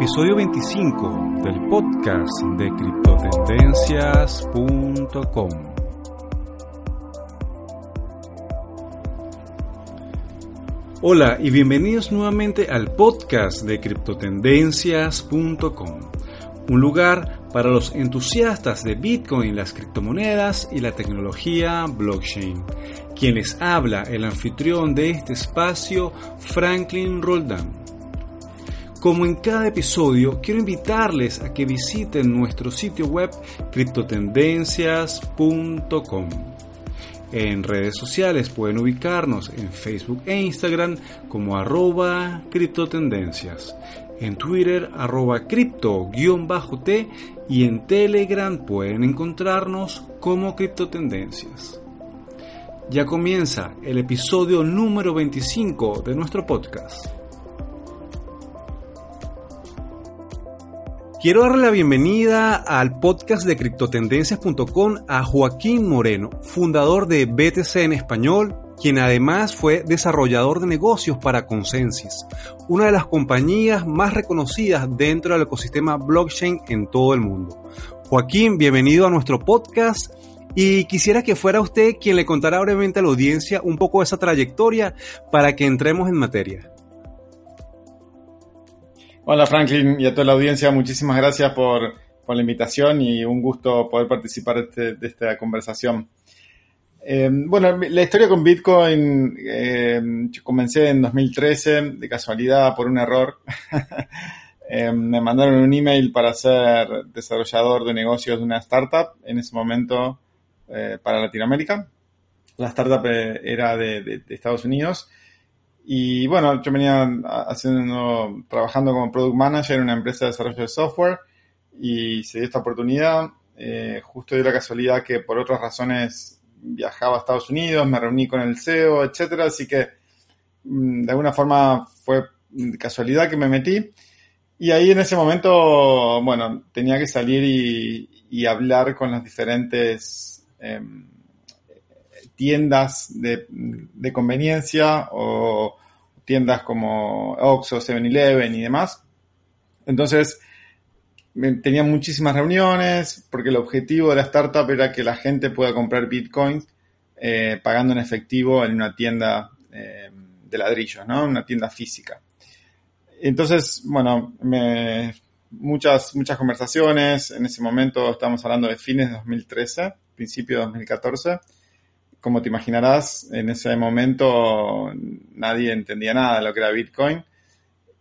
Episodio 25 del podcast de criptotendencias.com. Hola y bienvenidos nuevamente al podcast de criptotendencias.com, un lugar para los entusiastas de Bitcoin, las criptomonedas y la tecnología blockchain. Quien les habla, el anfitrión de este espacio, Franklin Roldán. Como en cada episodio, quiero invitarles a que visiten nuestro sitio web criptotendencias.com. En redes sociales pueden ubicarnos en Facebook e Instagram como arroba criptotendencias, en Twitter arroba cripto-t y en Telegram pueden encontrarnos como criptotendencias. Ya comienza el episodio número 25 de nuestro podcast. Quiero darle la bienvenida al podcast de criptotendencias.com a Joaquín Moreno, fundador de BTC en español, quien además fue desarrollador de negocios para Consensus, una de las compañías más reconocidas dentro del ecosistema blockchain en todo el mundo. Joaquín, bienvenido a nuestro podcast y quisiera que fuera usted quien le contara brevemente a la audiencia un poco de esa trayectoria para que entremos en materia. Hola Franklin y a toda la audiencia, muchísimas gracias por, la invitación y un gusto poder participar este, de esta conversación. Eh, bueno, la historia con Bitcoin, eh, comencé en 2013, de casualidad, por un error. Eh, me mandaron un email para ser desarrollador de negocios de una startup, en ese momento para Latinoamérica. La startup era de Estados Unidos y bueno, yo venía haciendo, trabajando como product manager en una empresa de desarrollo de software y se dio esta oportunidad. Eh, justo dio la casualidad que por otras razones viajaba a Estados Unidos, me reuní con el CEO, etcétera, así que mm, de alguna forma fue casualidad que me metí. Y ahí en ese momento, bueno, tenía que salir y, hablar con las diferentes em, tiendas de, conveniencia o tiendas como Oxxo, 7-Eleven y demás. Entonces, tenía muchísimas reuniones porque el objetivo de la startup era que la gente pueda comprar bitcoins eh, pagando en efectivo en una tienda eh, de ladrillos, ¿no? Una tienda física. Entonces, bueno, muchas, muchas conversaciones. En ese momento estamos hablando de fines de 2013, principio de 2014 como te imaginarás, en ese momento nadie entendía nada de lo que era Bitcoin.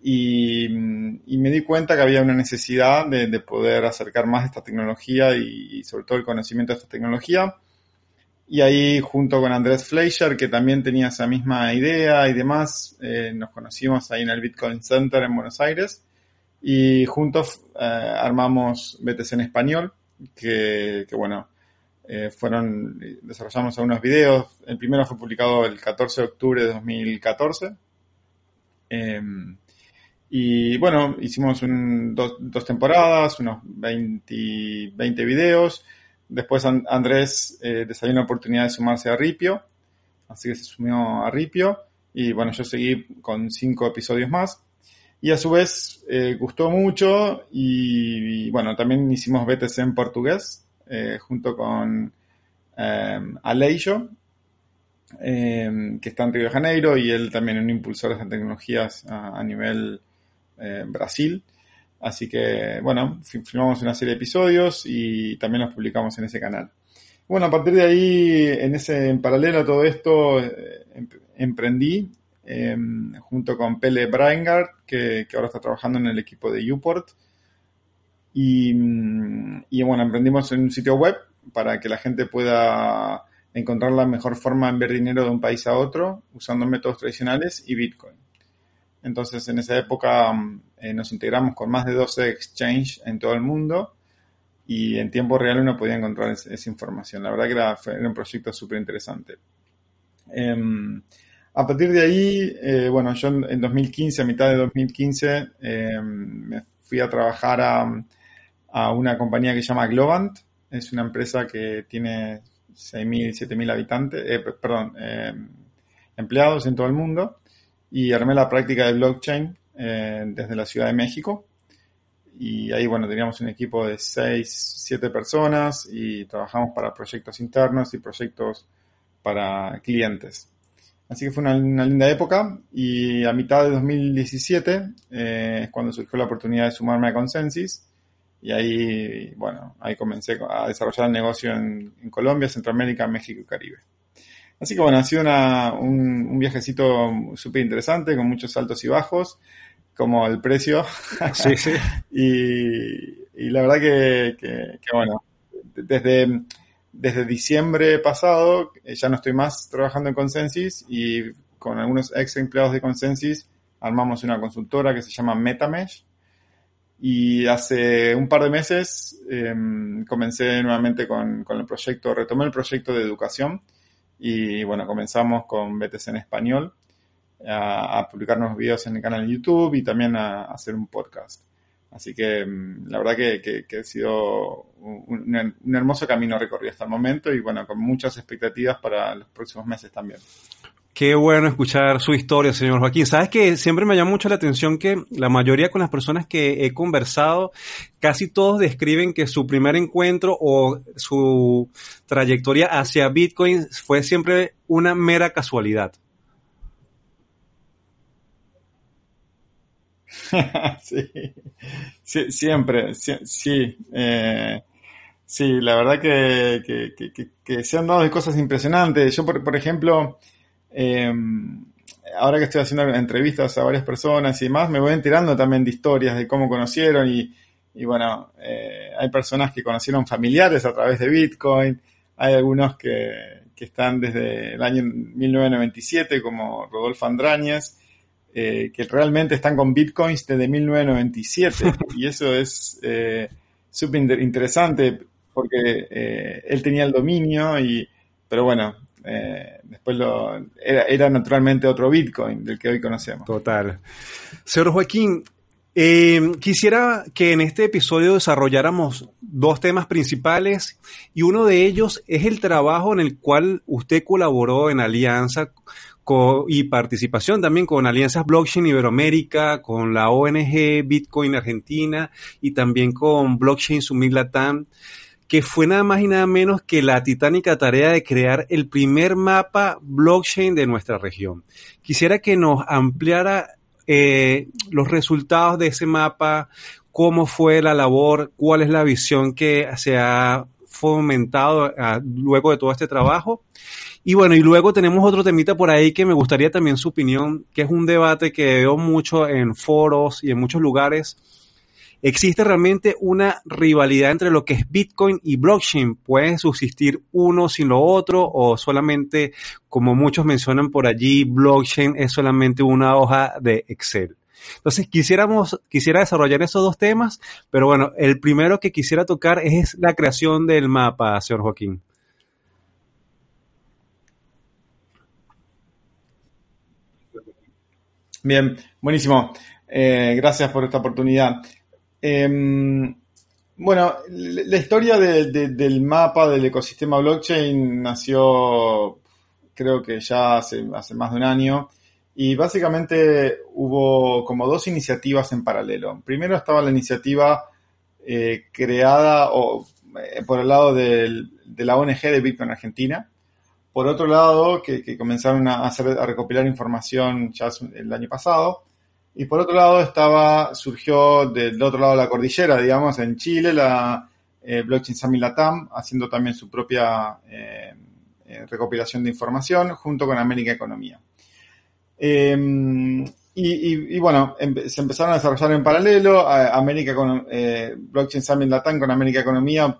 Y, me di cuenta que había una necesidad de, poder acercar más esta tecnología y, sobre todo el conocimiento de esta tecnología. Y ahí junto con Andrés Fleischer, que también tenía esa misma idea y demás, eh, nos conocimos ahí en el Bitcoin Center en Buenos Aires y juntos eh, armamos BTC en español, que, que bueno, eh, fueron, desarrollamos algunos videos. El primero fue publicado el 14 de octubre de 2014. Em, y bueno, hicimos dos, temporadas, unos 20, 20 videos. Después Andrés eh, salió una oportunidad de sumarse a Ripio, así que se sumió a Ripio. Y bueno, yo seguí con cinco episodios más. Y a su vez eh, gustó mucho y, y, bueno, también hicimos BTC en portugués, eh, junto con eh, Aleijo, eh, que está en Río de Janeiro, y él también es un impulsor de tecnologías a, nivel Brasil. Así que, bueno, filmamos una serie de episodios y también los publicamos en ese canal. Bueno, a partir de ahí, en ese en paralelo a todo esto, em, emprendí junto con Pele Braingart, que, que, ahora está trabajando en el equipo de Uport, y, bueno, emprendimos en un sitio web para que la gente pueda encontrar la mejor forma de enviar dinero de un país a otro usando métodos tradicionales y Bitcoin. Entonces, en esa época eh, nos integramos con más de 12 exchanges en todo el mundo y en tiempo real uno podía encontrar esa información. La verdad que era, era un proyecto súper interesante. Em, a partir de ahí, eh, bueno, yo en, 2015, a mitad de 2015, em, me fui a trabajar a, a una compañía que se llama Globant. Es una empresa que tiene 6.000, 7.000 habitantes, eh, perdón, eh, empleados en todo el mundo. Y armé la práctica de blockchain eh, desde la Ciudad de México. y ahí, bueno, teníamos un equipo de 6, 7 personas y trabajamos para proyectos internos y proyectos para clientes. Así que fue una, linda época y a mitad de 2017 eh, es cuando surgió la oportunidad de sumarme a Consensus y ahí, bueno, ahí comencé a desarrollar el negocio en, Colombia, Centroamérica, México y Caribe. Así que bueno, ha sido un, un, viajecito súper interesante con muchos altos y bajos, como el precio. Sí, sí. y, la verdad que, que, bueno, desde, desde diciembre pasado eh, ya no estoy más trabajando en Consensus y con algunos ex empleados de Consensus armamos una consultora que se llama MetaMesh y hace un par de meses em, comencé nuevamente con, el proyecto, retomé el proyecto de educación y bueno, comenzamos con BTC en español a, publicar nuevos videos en el canal de YouTube y también a, hacer un podcast. Así que em, la verdad que, que, ha sido un, un, hermoso camino recorrido hasta el momento y bueno, con muchas expectativas para los próximos meses también. Qué bueno escuchar su historia, señor Joaquín. Sabes que siempre me llama mucho la atención que la mayoría con las personas que he conversado, casi todos describen que su primer encuentro o su trayectoria hacia Bitcoin fue siempre una mera casualidad. sí. siempre, sí. Eh, sí, la verdad que, que, se han dado cosas impresionantes. Yo, por ejemplo, eh, ahora que estoy haciendo entrevistas a varias personas y demás, me voy enterando también de historias de cómo conocieron y, bueno, eh, hay personas que conocieron familiares a través de Bitcoin, hay algunos que, están desde el año 1997 como Rodolfo Andráñez, eh, que realmente están con Bitcoins desde 1997 y eso es súper interesante porque él tenía el dominio y, pero bueno, eh, después lo, era, naturalmente otro Bitcoin del que hoy conocemos. Total. Señor Joaquín, eh, quisiera que en este episodio desarrolláramos dos temas principales y uno de ellos es el trabajo en el cual usted colaboró en alianza y participación también con Alianzas Blockchain Iberoamérica, con la ONG Bitcoin Argentina y también con Blockchain Summit Latam que fue nada más y nada menos que la titánica tarea de crear el primer mapa blockchain de nuestra región. Quisiera que nos ampliara eh, los resultados de ese mapa, cómo fue la labor, cuál es la visión que se ha fomentado ah, luego de todo este trabajo. Y bueno, y luego tenemos otro temita por ahí que me gustaría también su opinión, que es un debate que veo mucho en foros y en muchos lugares, ¿Existe realmente una rivalidad entre lo que es Bitcoin y blockchain? ¿Puede subsistir uno sin lo otro o solamente, como muchos mencionan por allí, blockchain es solamente una hoja de Excel? Entonces, quisiéramos, quisiera desarrollar esos dos temas, pero bueno, el primero que quisiera tocar es la creación del mapa, señor Joaquín. Bien, buenísimo. Eh, gracias por esta oportunidad. Em, bueno, la historia del mapa del ecosistema blockchain nació creo que ya hace, más de un año y básicamente hubo como dos iniciativas en paralelo. Primero estaba la iniciativa eh, creada eh, por el lado de la ONG de Bitcoin Argentina. Por otro lado, que, comenzaron a, hacer, a recopilar información ya el año pasado. Y por otro lado estaba, surgió del otro lado de la cordillera, digamos, en Chile, la eh, Blockchain Summit Latam, haciendo también su propia eh, eh, recopilación de información junto con América Economía. Em, y, bueno, se empezaron a desarrollar en paralelo. América con, Blockchain Summit Latam con América Economía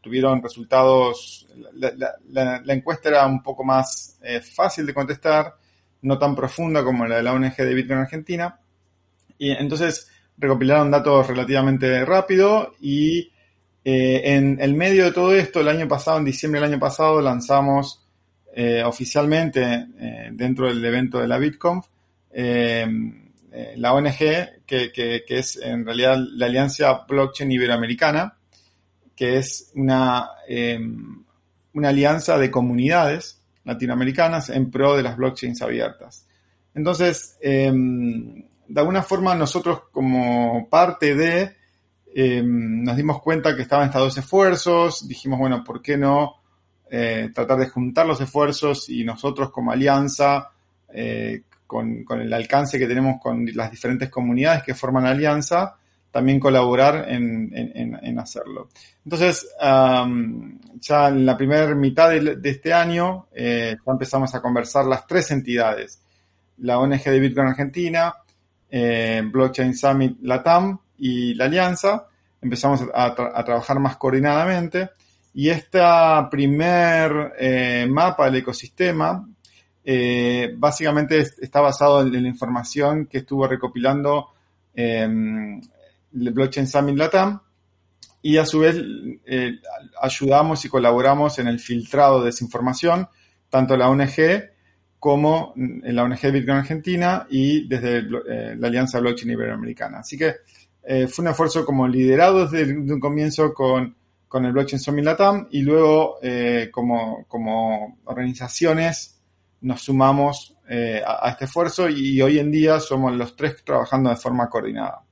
tuvieron resultados. La, la encuesta era un poco más fácil de contestar, no tan profunda como la de la ONG de Bitcoin Argentina. Y entonces recopilaron datos relativamente rápido y eh, en el medio de todo esto, el año pasado, en diciembre del año pasado, lanzamos eh, oficialmente eh, dentro del evento de la BitConf la ONG, que, que, es en realidad la Alianza Blockchain Iberoamericana, que es una, una alianza de comunidades latinoamericanas en pro de las blockchains abiertas. Entonces, de alguna forma nosotros como parte de nos dimos cuenta que estaban estos dos esfuerzos, dijimos, bueno, ¿por qué no tratar de juntar los esfuerzos y nosotros como alianza, con, el alcance que tenemos con las diferentes comunidades que forman alianza, también colaborar en, hacerlo. Entonces, ya en la primera mitad de, este año, eh, ya empezamos a conversar las tres entidades, la ONG de Bitcoin Argentina, eh, Blockchain Summit Latam y la Alianza, empezamos a, trabajar más coordinadamente. Y este primer eh, mapa del ecosistema básicamente está basado en, la información que estuvo recopilando Blockchain Summit Latam. Y a su vez eh, ayudamos y colaboramos en el filtrado de esa información, tanto la ONG como la ONG Bitcoin Argentina y desde eh, la Alianza Blockchain Iberoamericana. Así que eh, fue un esfuerzo como liderado desde un comienzo con, el Blockchain Summit Latam y luego como, como, organizaciones nos sumamos a, este esfuerzo y hoy en día somos los tres trabajando de forma coordinada.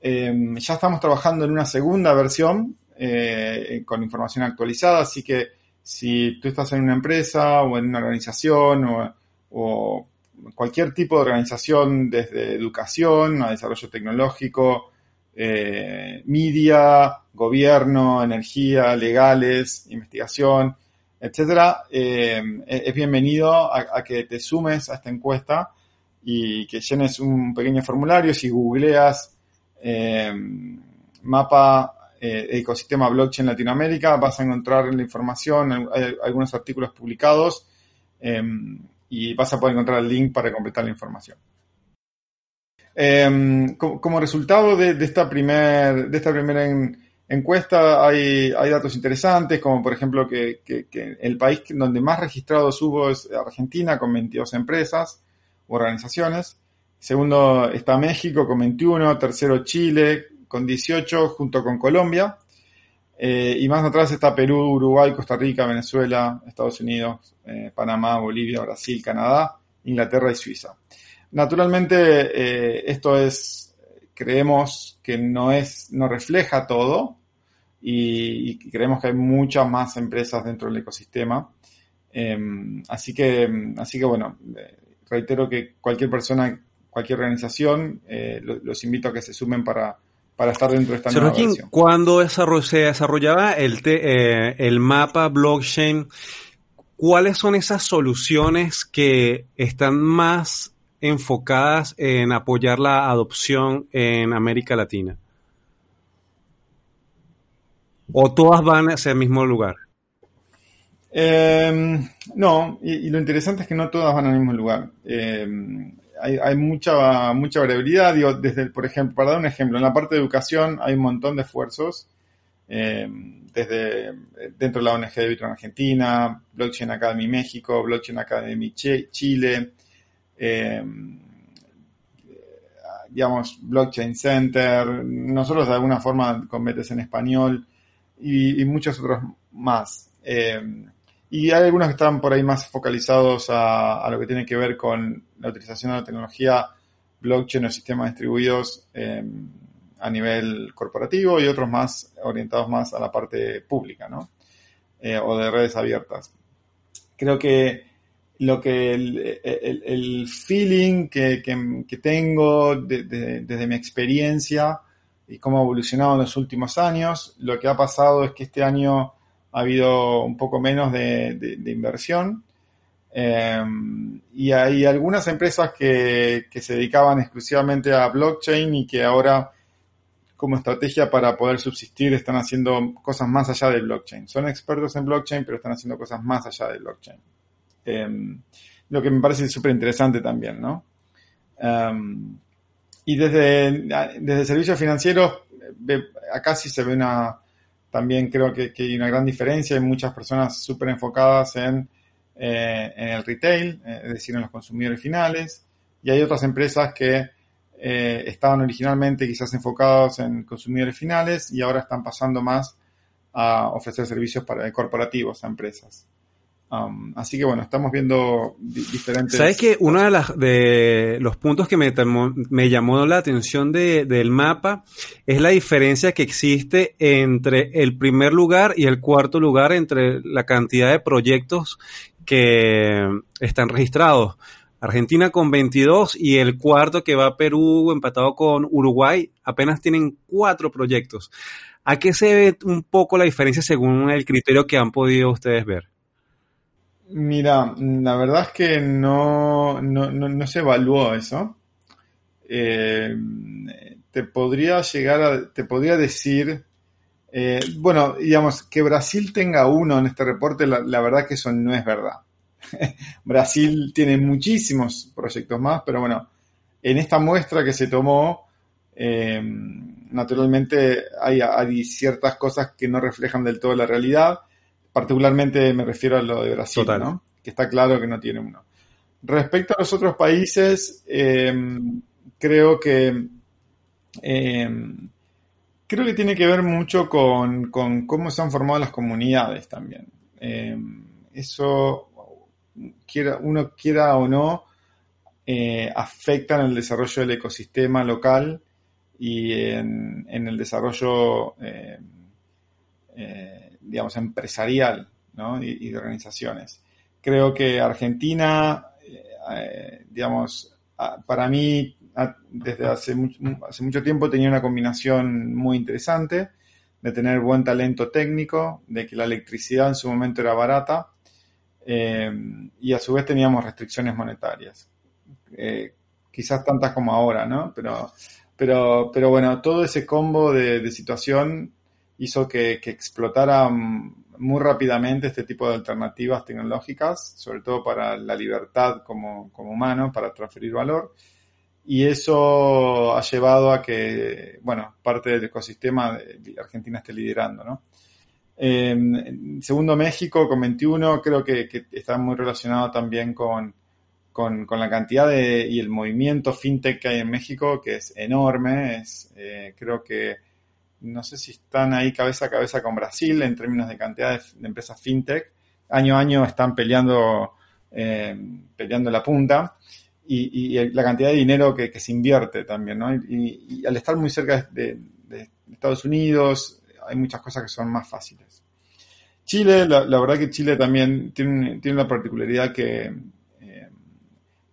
Em, ya estamos trabajando en una segunda versión eh, con información actualizada, así que si tú estás en una empresa o en una organización o, cualquier tipo de organización, desde educación a desarrollo tecnológico, eh, media, gobierno, energía, legales, investigación, etcétera, em, e-, es bienvenido a, a, que te sumes a esta encuesta y que llenes un pequeño formulario. Si googleas eh, mapa eh, ecosistema blockchain Latinoamérica, vas a encontrar la información, hay algunos artículos publicados em, y vas a poder encontrar el link para completar la información. Em, como, resultado de, esta, primer, de esta primera encuesta hay, datos interesantes, como por ejemplo que, el país donde más registrados hubo es Argentina, con 22 empresas u organizaciones. Segundo está México con 21, tercero Chile con 18 junto con Colombia. Eh, y más atrás está Perú, Uruguay, Costa Rica, Venezuela, Estados Unidos, eh, Panamá, Bolivia, Brasil, Canadá, Inglaterra y Suiza. Naturalmente, eh, esto es, creemos que no es, no refleja todo y, creemos que hay muchas más empresas dentro del ecosistema. Em, así que, así que bueno, reitero que cualquier persona cualquier organización, los, invito a que se sumen para, para estar dentro de esta nueva versión. Cuando se desarrollaba el, eh, el mapa blockchain, ¿cuáles son esas soluciones que están más enfocadas en apoyar la adopción en América Latina? ¿O todas van hacia el mismo lugar? Em, no, y, lo interesante es que no todas van al mismo lugar. Em, hay, mucha, mucha variabilidad. Digo, desde, por ejemplo, para dar un ejemplo, en la parte de educación hay un montón de esfuerzos. Eh, desde dentro de la ONG de Bitcoin Argentina, Blockchain Academy México, Blockchain Academy Chile, eh, digamos, Blockchain Center, nosotros de alguna forma con en español y, muchos otros más. Eh, y hay algunos que están por ahí más focalizados a, lo que tiene que ver con la utilización de la tecnología blockchain o sistemas distribuidos em, a nivel corporativo y otros más orientados más a la parte pública, ¿no? Eh, o de redes abiertas. Creo que lo que el, feeling que, tengo desde mi experiencia y cómo ha evolucionado en los últimos años, lo que ha pasado es que este año ha habido un poco menos de, inversión. Em, y hay algunas empresas que, se dedicaban exclusivamente a blockchain y que ahora como estrategia para poder subsistir están haciendo cosas más allá de blockchain. Son expertos en blockchain, pero están haciendo cosas más allá de blockchain. Em, lo que me parece súper interesante también, ¿no? Em, y desde, desde servicios financieros, acá sí se ve una, también creo que, hay una gran diferencia. Hay muchas personas súper enfocadas en, eh, en, el retail, eh, es decir, en los consumidores finales. Y hay otras empresas que eh, estaban originalmente quizás enfocados en consumidores finales y ahora están pasando más a ofrecer servicios para, corporativos a empresas. Um, así que bueno, estamos viendo diferentes. ¿Sabes que uno de, los puntos que me, me llamó la atención de, del mapa es la diferencia que existe entre el primer lugar y el cuarto lugar, entre la cantidad de proyectos que están registrados? Argentina con 22 y el cuarto que va a Perú empatado con Uruguay apenas tienen cuatro proyectos. ¿A qué se ve un poco la diferencia según el criterio que han podido ustedes ver? Mira, la verdad es que no, no, se evaluó eso. Eh, te podría llegar te podría decir, eh, bueno, digamos, que Brasil tenga uno en este reporte, la, la verdad que eso no es verdad. Brasil tiene muchísimos proyectos más, pero bueno, en esta muestra que se tomó, eh, naturalmente hay, hay, ciertas cosas que no reflejan del todo la realidad. Particularmente me refiero a lo de Brasil, ¿no? que está claro que no tiene uno. Respecto a los otros países, eh, creo que eh, creo que tiene que ver mucho con, con, cómo se han formado las comunidades también. eso quiera, uno quiera o no, eh, afectan el desarrollo del ecosistema local y en, el desarrollo, eh, eh, digamos, empresarial y, de organizaciones. Creo que Argentina, digamos, para mí, desde hace hace mucho tiempo tenía una combinación muy interesante de tener buen talento técnico, de que la electricidad en su momento era barata eh, y a su vez teníamos restricciones monetarias. Eh, quizás tantas como ahora, ¿no? Pero, pero, pero bueno, todo ese combo de, situación hizo que, explotara muy rápidamente este tipo de alternativas tecnológicas, sobre todo para la libertad como, como humano, para transferir valor. Y eso ha llevado a que, bueno, parte del ecosistema Argentina esté liderando, ¿no? Segundo México con 21, creo que, está muy relacionado también con, con, la cantidad de, y el movimiento fintech que hay en México, que es enorme. Es, eh, creo que no sé si están ahí cabeza a cabeza con Brasil en términos de cantidad de, empresas fintech. Año a año están peleando, eh, peleando la punta. Y, la cantidad de dinero que, se invierte también, ¿no? Y, al estar muy cerca de Estados Unidos, hay muchas cosas que son más fáciles. Chile, la, verdad que Chile también tiene, tiene una particularidad eh,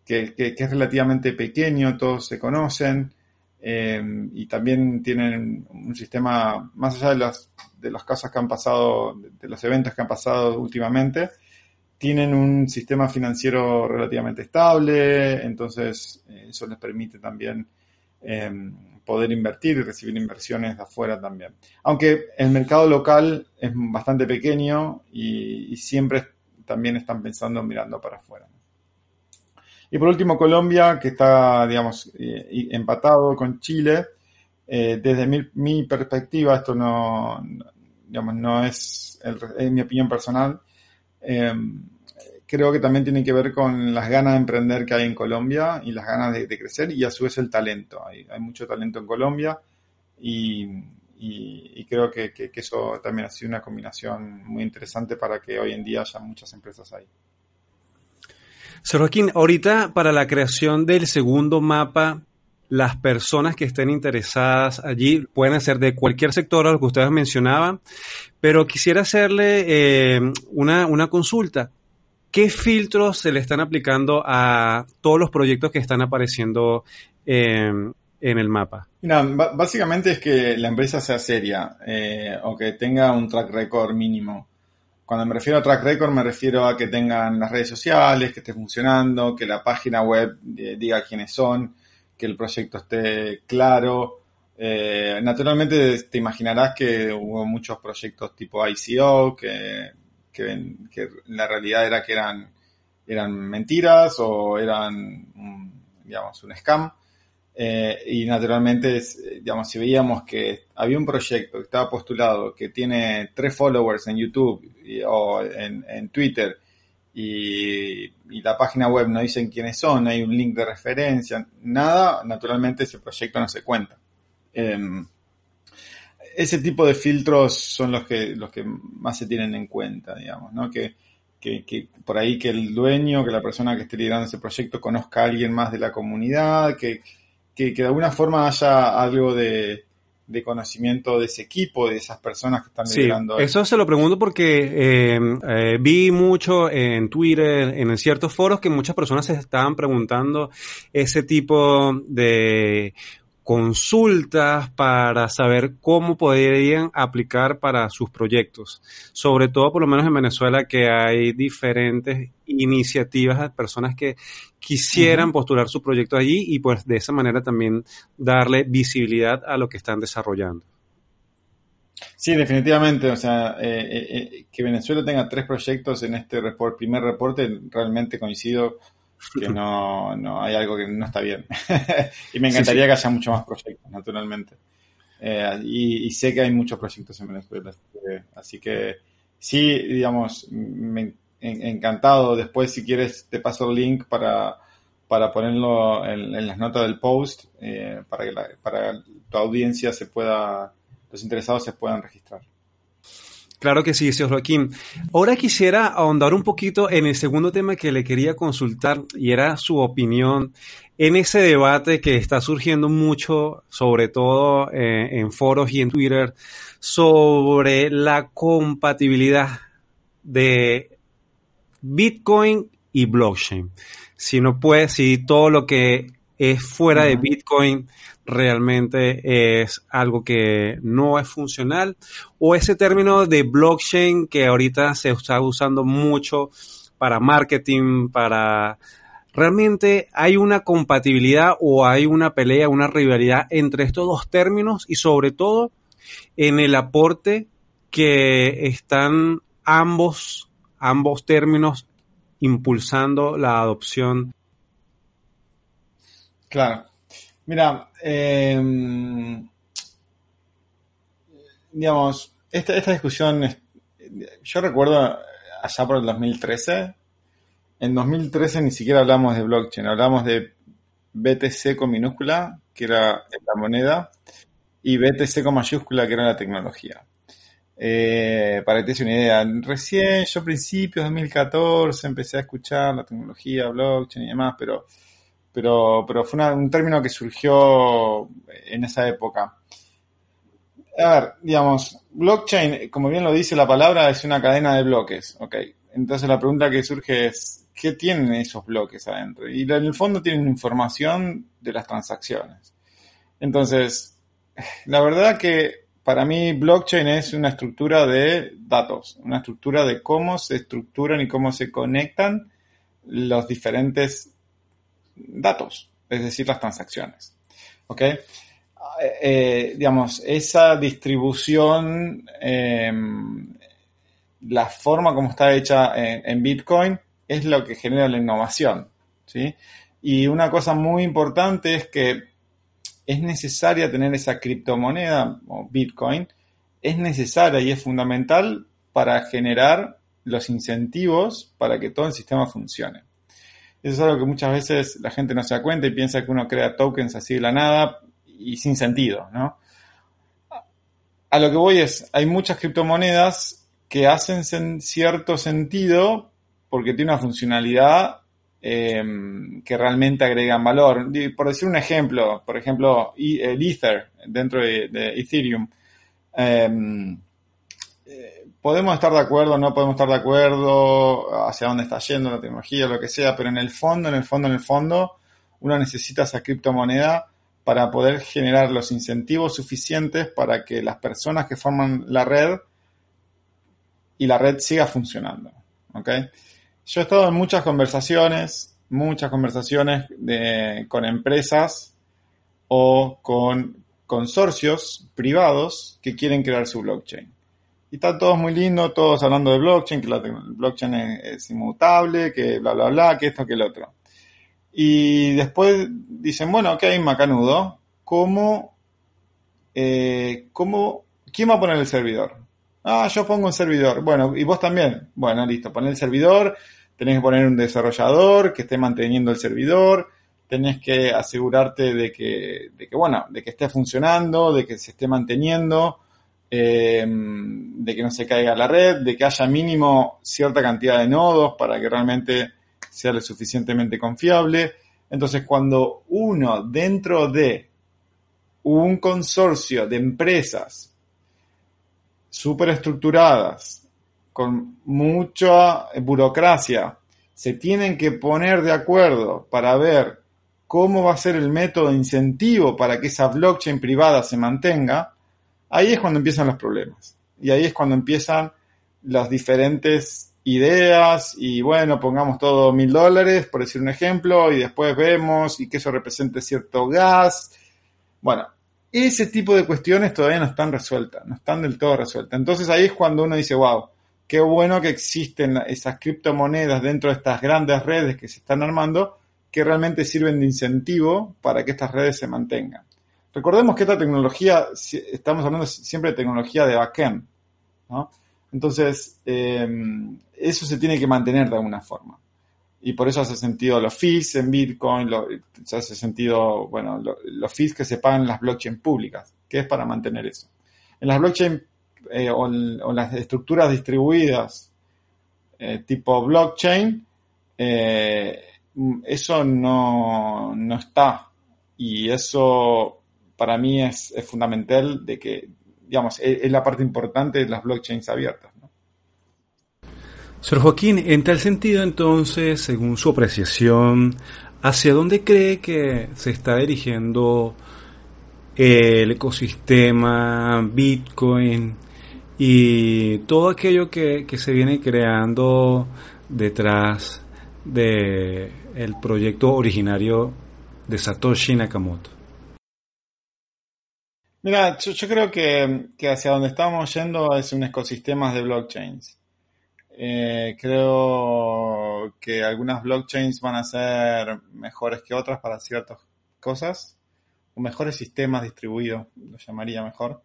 que, que, es relativamente pequeño, todos se conocen eh, y también tienen un sistema, más allá de las, de las cosas que han pasado, de los eventos que han pasado últimamente, tienen un sistema financiero relativamente estable, entonces eh, eso les permite también poder invertir y recibir inversiones de afuera también. Aunque el mercado local es bastante pequeño y, siempre también están pensando mirando para afuera. Y por último, Colombia, que está, digamos, eh, empatado con Chile. Eh, desde mi, perspectiva, esto no, digamos, no es, mi opinión personal. Eh, creo que también tiene que ver con las ganas de emprender que hay en Colombia y las ganas de, crecer y a su vez el talento. Hay, mucho talento en Colombia y, creo que, eso también ha sido una combinación muy interesante para que hoy en día haya muchas empresas ahí. Joaquín, ahorita para la creación del segundo mapa, las personas que estén interesadas allí pueden ser de cualquier sector a lo que ustedes mencionaban, pero quisiera hacerle eh, una, una consulta. ¿Qué filtros se le están aplicando a todos los proyectos que están apareciendo en el mapa? Básicamente es que la empresa sea seria eh, o que tenga un track record mínimo. Cuando me refiero a track record me refiero a que tengan las redes sociales, que esté funcionando, que la página web eh, diga quiénes son, que el proyecto esté claro. Eh, naturalmente te imaginarás que hubo muchos proyectos tipo ICO que que, la realidad era que eran, eran mentiras o eran, digamos, un scam. Eh, y naturalmente, digamos, si veíamos que había un proyecto que estaba postulado que tiene tres followers en YouTube o en, Twitter y, la página web no dicen quiénes son, hay un link de referencia, nada, naturalmente ese proyecto no se cuenta. Em, ese tipo de filtros son los que, los que más se tienen en cuenta, digamos, ¿no? Que, que, por ahí que el dueño, que la persona que esté liderando ese proyecto conozca a alguien más de la comunidad, que, que de alguna forma haya algo de, de conocimiento de ese equipo, de esas personas que están liderando. eso se lo pregunto porque eh, eh, vi mucho en Twitter, en ciertos foros, que muchas personas se estaban preguntando ese tipo de consultas para saber cómo podrían aplicar para sus proyectos. Sobre todo, por lo menos en Venezuela, que hay diferentes iniciativas de personas que quisieran postular su proyecto allí y pues de esa manera también darle visibilidad a lo que están desarrollando. Sí, definitivamente. O sea, eh, eh, eh, que Venezuela tenga tres proyectos en este primer reporte, realmente coincido que no, no hay algo que no está bien. y me encantaría que haya muchos más proyectos, naturalmente. Eh, y, sé que hay muchos proyectos en Venezuela. Así que sí, digamos, me encantado. Después, si quieres, te paso el link para, para ponerlo en, las notas del post, eh, para que para tu audiencia se pueda, los interesados se puedan registrar. Claro que sí, señor Joaquín. Ahora quisiera ahondar un poquito en el segundo tema que le quería consultar y era su opinión en ese debate que está surgiendo mucho, sobre todo eh, en foros y en Twitter, sobre la compatibilidad de Bitcoin y blockchain. Si no puede, si todo lo que es fuera de Bitcoin realmente es algo que no es funcional o ese término de blockchain que ahorita se está usando mucho para marketing, para realmente hay una compatibilidad o hay una pelea, una rivalidad entre estos dos términos y sobre todo en el aporte que están ambos ambos términos impulsando la adopción. Claro. Mira, em, digamos, esta, esta discusión, yo recuerdo allá por el 2013, en 2013 ni siquiera hablamos de blockchain, hablamos de BTC con minúscula, que era la moneda, y BTC con mayúscula, que era la tecnología. Eh, para que te des una idea, recién yo a principios de 2014 empecé a escuchar la tecnología, blockchain y demás, pero pero, pero fue un término que surgió en esa época. A ver, digamos, blockchain, como bien lo dice la palabra, es una cadena de bloques, ¿ok? Entonces la pregunta que surge es, ¿qué tienen esos bloques adentro? Y en el fondo tienen información de las transacciones. Entonces, la verdad que para mí blockchain es una estructura de datos, una estructura de cómo se estructuran y cómo se conectan los diferentes datos, es decir, las transacciones. ¿Ok? Eh, eh, digamos, esa distribución, em, la forma como está hecha en, Bitcoin es lo que genera la innovación. ¿sí? Y una cosa muy importante es que es necesaria tener esa criptomoneda o Bitcoin, es necesaria y es fundamental para generar los incentivos para que todo el sistema funcione. Eso es algo que muchas veces la gente no se da cuenta y piensa que uno crea tokens así de la nada y sin sentido, ¿no? A lo que voy es, hay muchas criptomonedas que hacen cierto sentido porque tiene una funcionalidad em, que realmente agregan valor. Por decir un ejemplo, por ejemplo, el Ether dentro de, Ethereum. Em, podemos estar de acuerdo, no podemos estar de acuerdo hacia dónde está yendo la tecnología, lo que sea, pero en el fondo, en el fondo, en el fondo, uno necesita esa criptomoneda para poder generar los incentivos suficientes para que las personas que forman la red y la red siga funcionando. Yo he estado en muchas conversaciones, muchas conversaciones con empresas o con consorcios privados que quieren crear su blockchain. Y están todos muy lindos, todos hablando de blockchain, que la blockchain es, inmutable, que bla, bla, bla, que esto, que el otro. Y después dicen, bueno, ok, macanudo, ¿cómo, eh, cómo, quién va a poner el servidor? Ah, yo pongo un servidor. Bueno, y vos también. Bueno, listo, pon el servidor, tenés que poner un desarrollador que esté manteniendo el servidor, tenés que asegurarte de que, de que, bueno, de que esté funcionando, de que se esté manteniendo, eh, de que no se caiga la red, de que haya mínimo cierta cantidad de nodos para que realmente sea lo suficientemente confiable. Entonces, cuando uno dentro de un consorcio de empresas súper estructuradas, con mucha burocracia, se tienen que poner de acuerdo para ver cómo va a ser el método de incentivo para que esa blockchain privada se mantenga, Ahí es cuando empiezan los problemas. Y ahí es cuando empiezan las diferentes ideas y bueno, pongamos todo mil dólares, por decir un ejemplo, y después vemos y que eso represente cierto gas. Bueno, ese tipo de cuestiones todavía no están resueltas, no están del todo resueltas. Entonces ahí es cuando uno dice, wow, qué bueno que existen esas criptomonedas dentro de estas grandes redes que se están armando, que realmente sirven de incentivo para que estas redes se mantengan. Recordemos que esta tecnología, estamos hablando siempre de tecnología de backend, ¿no? Entonces, eh, eso se tiene que mantener de alguna forma. Y por eso hace sentido los fees en Bitcoin, hace sentido, bueno, los fees que se pagan en las blockchains públicas, que es para mantener eso. En las blockchains eh, o, las estructuras distribuidas eh, tipo blockchain, eso no, no está. Y eso para mí es, fundamental de que, digamos, es, la parte importante de las blockchains abiertas. ¿no? Joaquín, en tal sentido entonces, según su apreciación, ¿hacia dónde cree que se está dirigiendo el ecosistema Bitcoin y todo aquello que, que se viene creando detrás de el proyecto originario de Satoshi Nakamoto? Mira, yo, creo que, hacia donde estamos yendo es un ecosistema de blockchains. Eh, creo que algunas blockchains van a ser mejores que otras para ciertas cosas, o mejores sistemas distribuidos, lo llamaría mejor.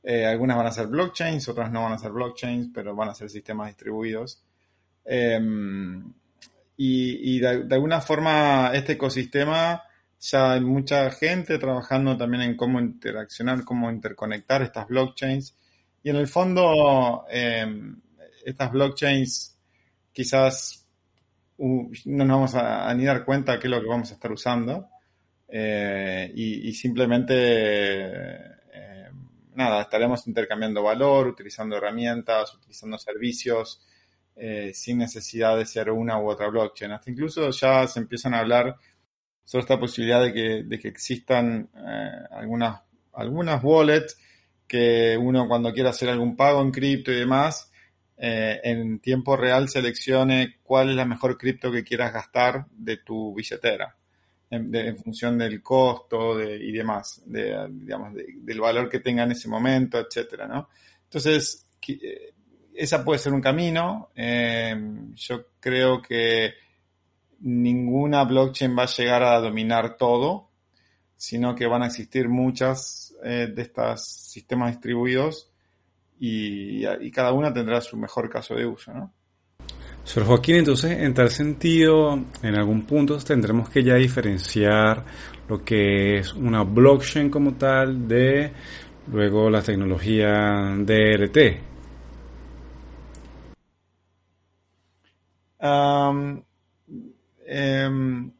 Eh, algunas van a ser blockchains, otras no van a ser blockchains, pero van a ser sistemas distribuidos. Em, y, de, alguna forma este ecosistema ya hay mucha gente trabajando también en cómo interaccionar, cómo interconectar estas blockchains. Y en el fondo, em, estas blockchains quizás no nos vamos a, ni dar cuenta qué es lo que vamos a estar usando. Eh, y, simplemente, em, nada, estaremos intercambiando valor, utilizando herramientas, utilizando servicios, eh, sin necesidad de ser una u otra blockchain. Hasta incluso ya se empiezan a hablar sobre esta posibilidad de que, de que existan eh, algunas, algunas wallets que uno cuando quiera hacer algún pago en cripto y demás, eh, en tiempo real seleccione cuál es la mejor cripto que quieras gastar de tu billetera, en, función del costo y demás, de, del valor que tenga en ese momento, etcétera, ¿no? Entonces, eh, esa puede ser un camino. yo creo que ninguna blockchain va a llegar a dominar todo, sino que van a existir muchas eh, de estos sistemas distribuidos y, cada una tendrá su mejor caso de uso, ¿no? Sor Joaquín, entonces, en tal sentido, en algún punto tendremos que ya diferenciar lo que es una blockchain como tal de luego la tecnología DRT. Um, Em,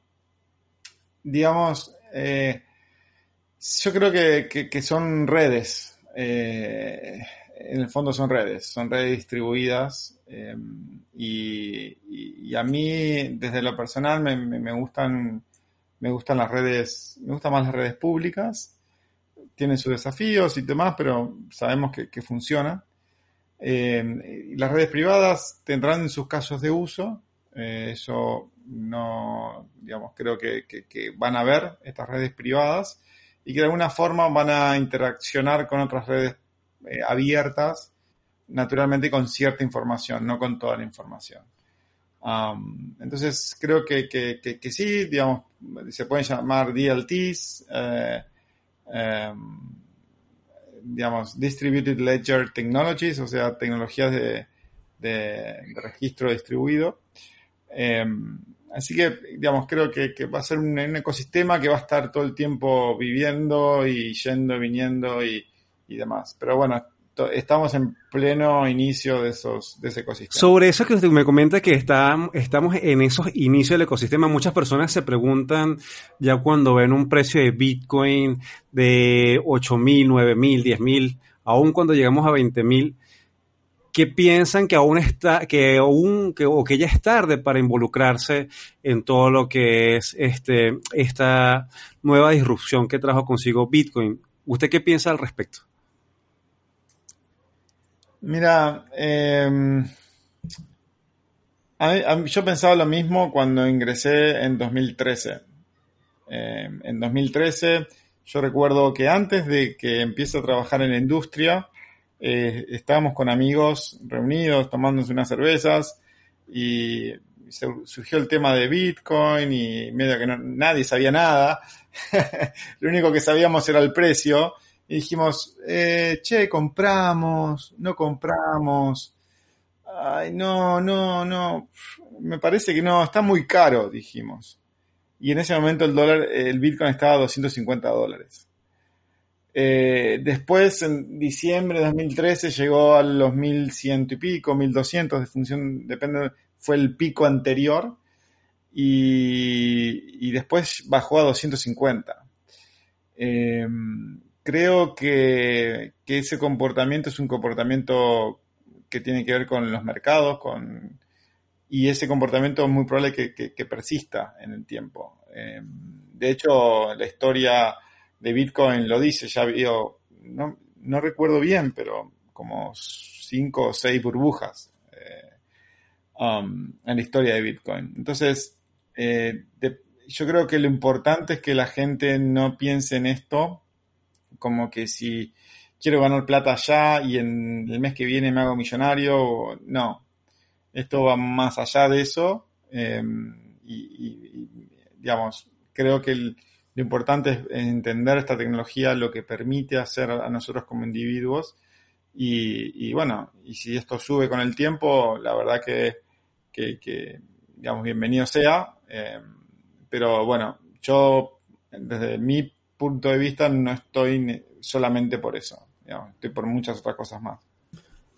digamos, eh, yo creo que, son redes. Eh, en el fondo son redes, son redes distribuidas. Em, y, a mí, desde lo personal, me, gustan, me gustan las redes, me gustan más las redes públicas. Tienen sus desafíos y demás, pero sabemos que, que funcionan. Em, las redes privadas tendrán en sus casos de uso. Eh, eso no, digamos, creo que, van a ver estas redes privadas y que de alguna forma van a interaccionar con otras redes eh, abiertas, naturalmente con cierta información, no con toda la información. entonces, creo que, sí, digamos, se pueden llamar DLTs, eh, em, digamos, Distributed Ledger Technologies, o sea, tecnologías de, registro distribuido. Em, Así que, digamos, creo que, va a ser un, ecosistema que va a estar todo el tiempo viviendo y yendo, viniendo y, demás. Pero bueno, estamos en pleno inicio de, esos, de ese ecosistema. Sobre eso que usted me comenta que está, estamos en esos inicios del ecosistema, muchas personas se preguntan ya cuando ven un precio de Bitcoin de 8 mil, 9 mil, 10 mil, aún cuando llegamos a 20 mil, que piensan que aún está, que aún, o que ya es tarde para involucrarse en todo lo que es este, esta nueva disrupción que trajo consigo Bitcoin. ¿Usted qué piensa al respecto? Mira, em, yo pensaba lo mismo cuando ingresé en 2013. Em, en 2013 yo recuerdo que antes de que empiece a trabajar en la industria, eh, estábamos con amigos reunidos tomándose unas cervezas y surgió el tema de Bitcoin y medio que nadie sabía nada. Lo único que sabíamos era el precio y dijimos, eh, che, compramos, no compramos. Ay, no, no, no. Me parece que no, está muy caro, dijimos. Y en ese momento el dólar, el Bitcoin estaba a 250 dólares. Eh, después, en diciembre de 2013, llegó a los 1100 y pico, 1200, de función, depende, fue el pico anterior. Y, después bajó a 250. Eh, creo que, ese comportamiento es un comportamiento que tiene que ver con los mercados, con, y ese comportamiento es muy probable que, persista en el tiempo. Eh, de hecho, la historia de Bitcoin lo dice, ya vio, no, no recuerdo bien, pero como cinco o seis burbujas eh, um, en la historia de Bitcoin. Entonces, eh, yo creo que lo importante es que la gente no piense en esto como que si quiero ganar plata ya y en el mes que viene me hago millonario, no. Esto va más allá de eso em, y, digamos, creo que lo importante es entender esta tecnología, lo que permite hacer a nosotros como individuos y, bueno, y si esto sube con el tiempo, la verdad que, que, digamos, bienvenido sea. Em, pero bueno, yo desde mi punto de vista no estoy solamente por eso, estoy por muchas otras cosas más.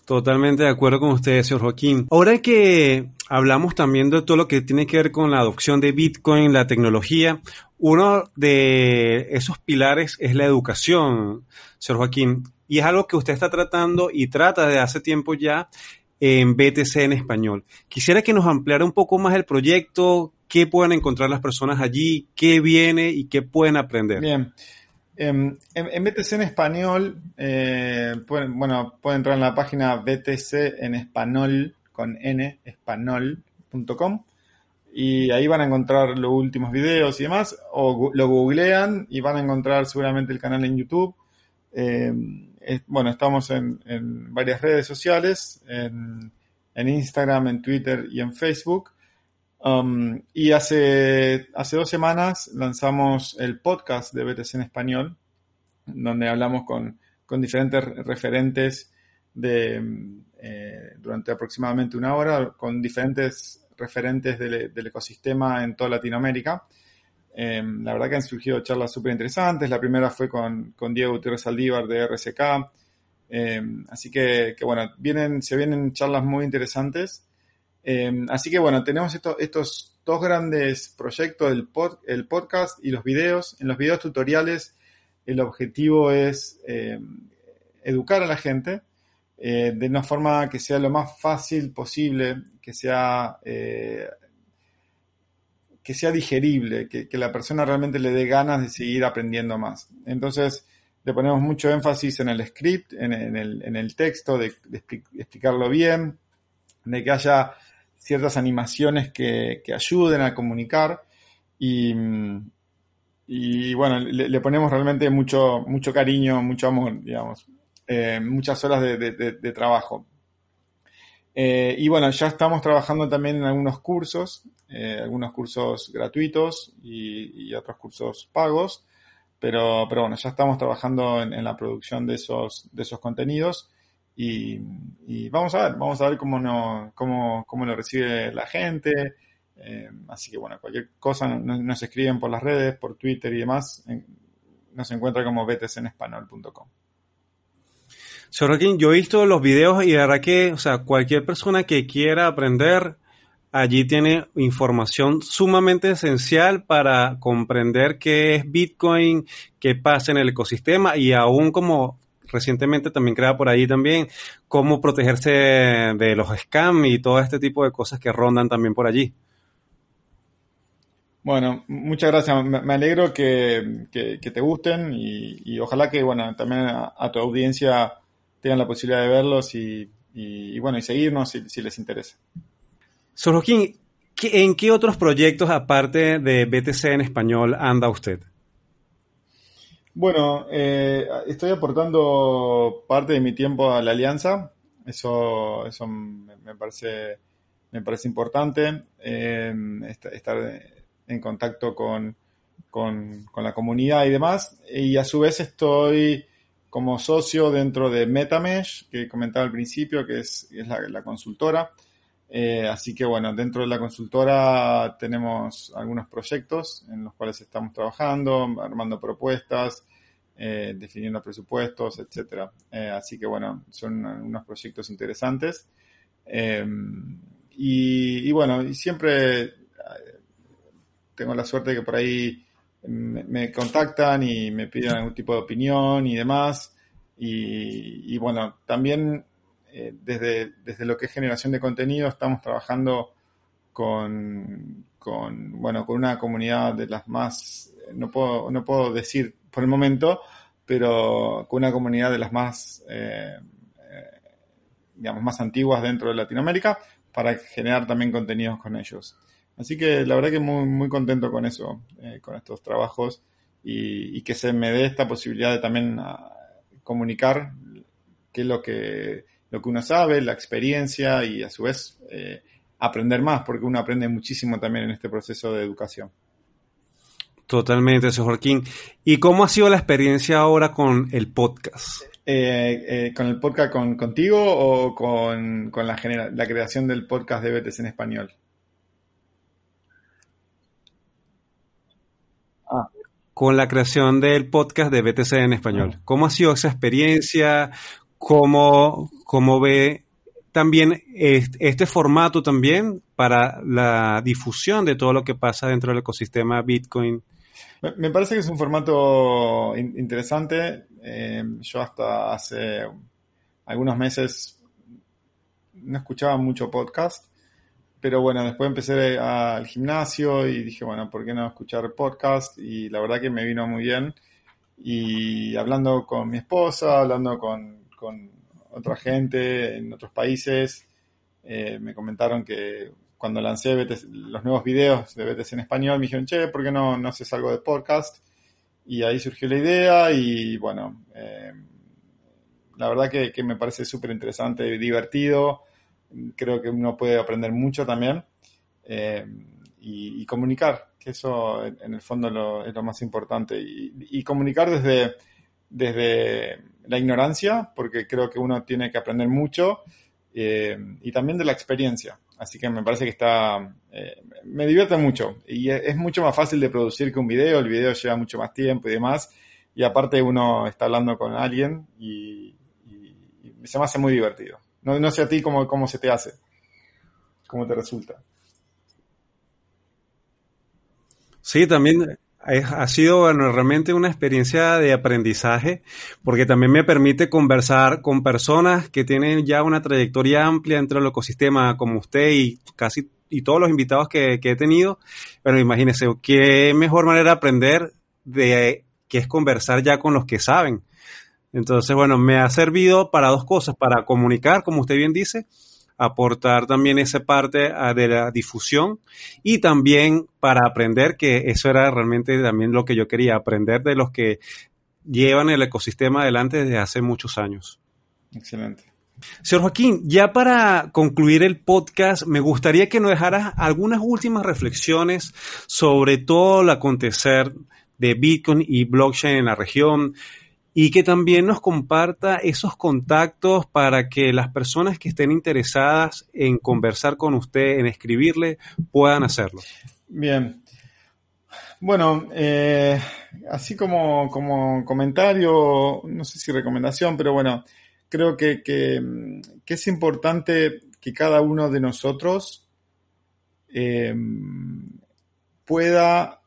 Totalmente de acuerdo con usted, señor Joaquín. Ahora que hablamos también de todo lo que tiene que ver con la adopción de Bitcoin, la tecnología, uno de esos pilares es la educación, señor Joaquín, y es algo que usted está tratando y trata de hace tiempo ya en BTC en español. Quisiera que nos ampliara un poco más el proyecto, qué pueden encontrar las personas allí, qué viene y qué pueden aprender. Bien. Em, en, BTC en español, eh, pueden, bueno, pueden entrar en la página BTC en español con n, español.com y ahí van a encontrar los últimos videos y demás, o lo googlean y van a encontrar seguramente el canal en YouTube. Em, bueno, estamos en, varias redes sociales, en, en Instagram, en Twitter y en Facebook. Um, y hace, hace dos semanas lanzamos el podcast de BTC en español, donde hablamos con, diferentes referentes de, eh, durante aproximadamente una hora, con diferentes referentes del, ecosistema en toda Latinoamérica. Em, la verdad que han surgido charlas súper interesantes. La primera fue con, Diego Gutiérrez Aldívar de RSK. Em, así que, que, bueno, vienen, se vienen charlas muy interesantes Em, así que bueno, tenemos estos dos grandes proyectos, el, el, podcast y los videos. En los videos tutoriales el objetivo es em, educar a la gente eh, de una forma que sea lo más fácil posible, que sea, eh, que sea digerible, que, la persona realmente le dé ganas de seguir aprendiendo más. Entonces, le ponemos mucho énfasis en el script, en, el, texto, de explicarlo bien, de que haya ciertas animaciones que, ayuden a comunicar y, y bueno, le, ponemos realmente mucho, mucho cariño, mucho amor, digamos, eh, muchas horas de, trabajo. Eh, y bueno, ya estamos trabajando también en algunos cursos, eh, algunos cursos gratuitos y, otros cursos pagos, pero, pero bueno, ya estamos trabajando en, en la producción de esos, de esos contenidos y, vamos a ver, vamos a ver cómo, no, cómo, cómo lo recibe la gente. Eh, así que bueno, cualquier cosa nos, escriben por las redes, por Twitter y demás. nos encuentra como btsenespanol.com. Señor yo he visto los videos y la verdad que, o sea, cualquier persona que quiera aprender, allí tiene información sumamente esencial para comprender qué es Bitcoin, qué pasa en el ecosistema y aún como recientemente también crea por ahí también cómo protegerse de los scams y todo este tipo de cosas que rondan también por allí. Bueno, muchas gracias. Me, alegro que, te gusten y, ojalá que, bueno, también a, tu audiencia tengan la posibilidad de verlos y, bueno, y seguirnos si, les interesa. Sor Joaquín, ¿en qué otros proyectos aparte de BTC en español anda usted? Bueno, eh, estoy aportando parte de mi tiempo a la alianza. Eso, eso me, parece, me parece importante. Eh, estar en contacto con, la comunidad y demás. Y a su vez estoy como socio dentro de MetaMesh, que comentaba al principio, que es, la, consultora. Eh, así que bueno, dentro de la consultora tenemos algunos proyectos en los cuales estamos trabajando, armando propuestas, eh, definiendo presupuestos, etcétera. Eh, así que bueno, son unos proyectos interesantes. y, y, bueno, y siempre tengo la suerte de que por ahí me, contactan y me piden algún tipo de opinión y demás. Y, bueno, también eh, desde, desde lo que es generación de contenido estamos trabajando con, bueno, con una comunidad de las más, no puedo, no puedo decir por el momento, pero con una comunidad de las más, eh, eh, digamos, más antiguas dentro de Latinoamérica para generar también contenidos con ellos. Así que la verdad que muy, muy contento con eso, eh, con estos trabajos y, que se me dé esta posibilidad de también ah, comunicar qué es lo que, lo que uno sabe, la experiencia y a su vez eh, aprender más, porque uno aprende muchísimo también en este proceso de educación. Totalmente, señor Joaquín. ¿Y cómo ha sido la experiencia ahora con el podcast? Eh, ¿Con el podcast con, contigo o con, con la, la creación del podcast de Betes en español? con la creación del podcast de BTC en español. ¿Cómo ha sido esa experiencia? ¿Cómo, cómo ve también este formato también para la difusión de todo lo que pasa dentro del ecosistema Bitcoin? Me parece que es un formato interesante. Eh, yo hasta hace algunos meses no escuchaba mucho podcast pero bueno, después empecé al gimnasio y dije, bueno, ¿por qué no escuchar podcast? Y la verdad que me vino muy bien. Y hablando con mi esposa, hablando con, otra gente en otros países, eh, me comentaron que cuando lancé los nuevos videos de BTC en español, me dijeron, che, ¿por qué no, no haces algo de podcast? Y ahí surgió la idea y bueno, eh, la verdad que, que me parece súper interesante y divertido creo que uno puede aprender mucho también eh, y, comunicar, que eso en el fondo es lo más importante. Y, comunicar desde, desde la ignorancia, porque creo que uno tiene que aprender mucho, eh, y también de la experiencia. Así que me parece que está, eh, me divierte mucho y es, mucho más fácil de producir que un video, el video lleva mucho más tiempo y demás, y aparte uno está hablando con alguien y se me hace muy divertido. No, sé a ti cómo, cómo se te hace, cómo te resulta. Sí, también ha sido realmente una experiencia de aprendizaje porque también me permite conversar con personas que tienen ya una trayectoria amplia dentro del ecosistema como usted y casi y todos los invitados que, he tenido. Bueno, imagínese, qué mejor manera de aprender de que es conversar ya con los que saben. Entonces, bueno, me ha servido para dos cosas, para comunicar, como usted bien dice, aportar también esa parte ah, de la difusión y también para aprender, que eso era realmente también lo que yo quería, aprender de los que llevan el ecosistema adelante desde hace muchos años. Excelente. Señor Joaquín, ya para concluir el podcast, me gustaría que nos dejaras algunas últimas reflexiones sobre todo el acontecer de Bitcoin y blockchain en la región, y que también nos comparta esos contactos para que las personas que estén interesadas en conversar con usted, en escribirle, puedan hacerlo. Bien. Bueno, eh, así como, como comentario, no sé si recomendación, pero bueno, creo que, es importante que cada uno de nosotros em, pueda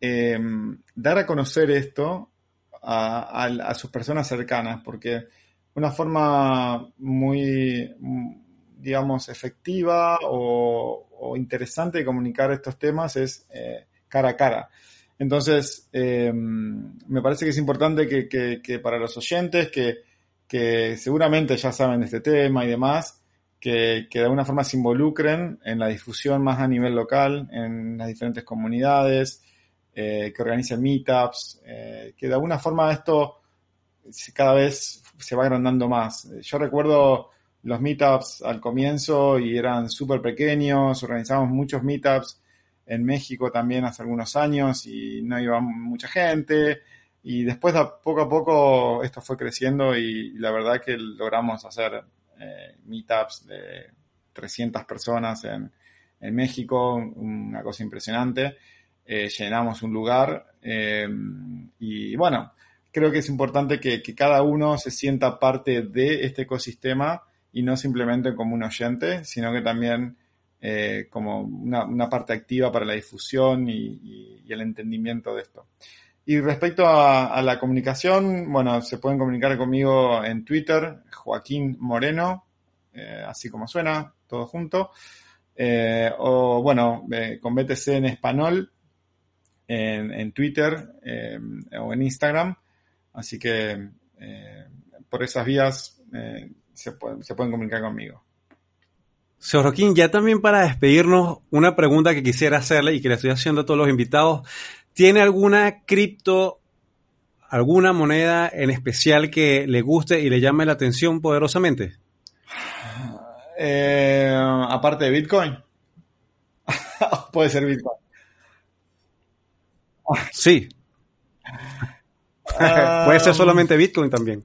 em, dar a conocer esto a, sus personas cercanas, porque una forma muy, digamos, efectiva o, interesante de comunicar estos temas es eh, cara a cara. Entonces, em, me parece que es importante que, para los oyentes que, seguramente ya saben de este tema y demás, que, de alguna forma se involucren en la difusión más a nivel local, en las diferentes comunidades, eh, que organicen meetups, eh, que de alguna forma esto cada vez se va agrandando más. Yo recuerdo los meetups al comienzo y eran súper pequeños, organizábamos muchos meetups en México también hace algunos años y no iba mucha gente. Y después, poco a poco, esto fue creciendo y, la verdad que logramos hacer eh, meetups de 300 personas en, México, una cosa impresionante. Eh, llenamos un lugar eh, y bueno, creo que es importante que, que, cada uno se sienta parte de este ecosistema y no simplemente como un oyente, sino que también eh, como una, parte activa para la difusión y, el entendimiento de esto. Y respecto a, la comunicación, bueno, se pueden comunicar conmigo en Twitter, Joaquín Moreno, eh, así como suena, todo junto. Eh, o bueno, con BTC en español en, Twitter o en Instagram. Así que por esas vías se pueden comunicar conmigo. Señor Joaquín, ya también para despedirnos, una pregunta que quisiera hacerle y que le estoy haciendo a todos los invitados. ¿Tiene alguna cripto, alguna moneda en especial que le guste y le llame la atención poderosamente? Eh, aparte de Bitcoin. Puede ser Bitcoin. Sí. Puede ser solamente Bitcoin también.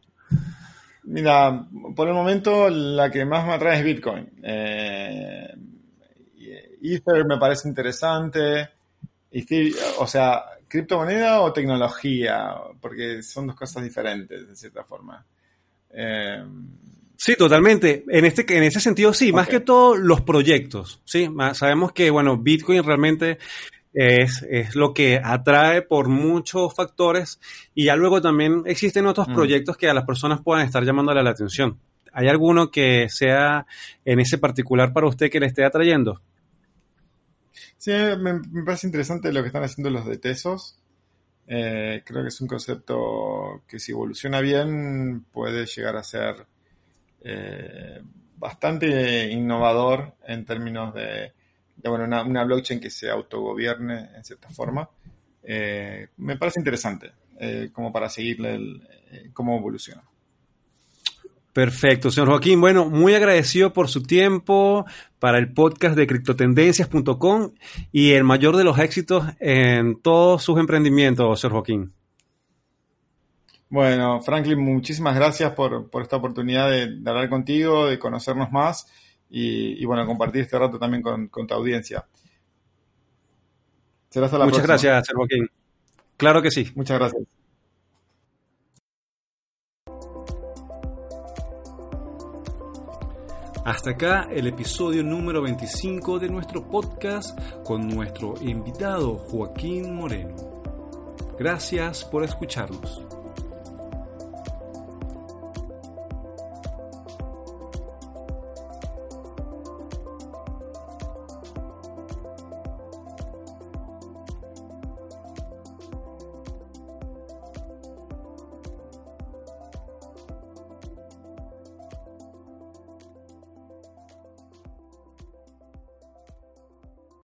Mira, por el momento la que más me atrae es Bitcoin. Eh, Ether me parece interesante. O sea, criptomoneda o tecnología, porque son dos cosas diferentes, de cierta forma. Eh, sí, totalmente. En este, en ese sentido, sí, más que todo los proyectos. Sí, sabemos que, bueno, Bitcoin realmente es, es, lo que atrae por muchos factores y ya luego también existen otros mm. proyectos que a las personas puedan estar llamándole la atención. ¿Hay alguno que sea en ese particular para usted que le esté atrayendo? Sí, me, parece interesante lo que están haciendo los de Tesos. Eh, creo que es un concepto que si evoluciona bien puede llegar a ser eh, bastante innovador en términos de bueno, una, blockchain que se autogobierne en cierta forma. Eh, me parece interesante eh, como para seguirle eh, cómo evoluciona. Perfecto, señor Joaquín. Bueno, muy agradecido por su tiempo para el podcast de criptotendencias.com y el mayor de los éxitos en todos sus emprendimientos, señor Joaquín. Bueno, Franklin, muchísimas gracias por, esta oportunidad de, de hablar contigo, de conocernos más y, bueno, compartir este rato también con, tu audiencia. Será hasta la Muchas gracias, Joaquín. Claro que sí. Muchas gracias. Hasta acá el episodio número 25 de nuestro podcast con nuestro invitado Joaquín Moreno. Gracias por escucharnos.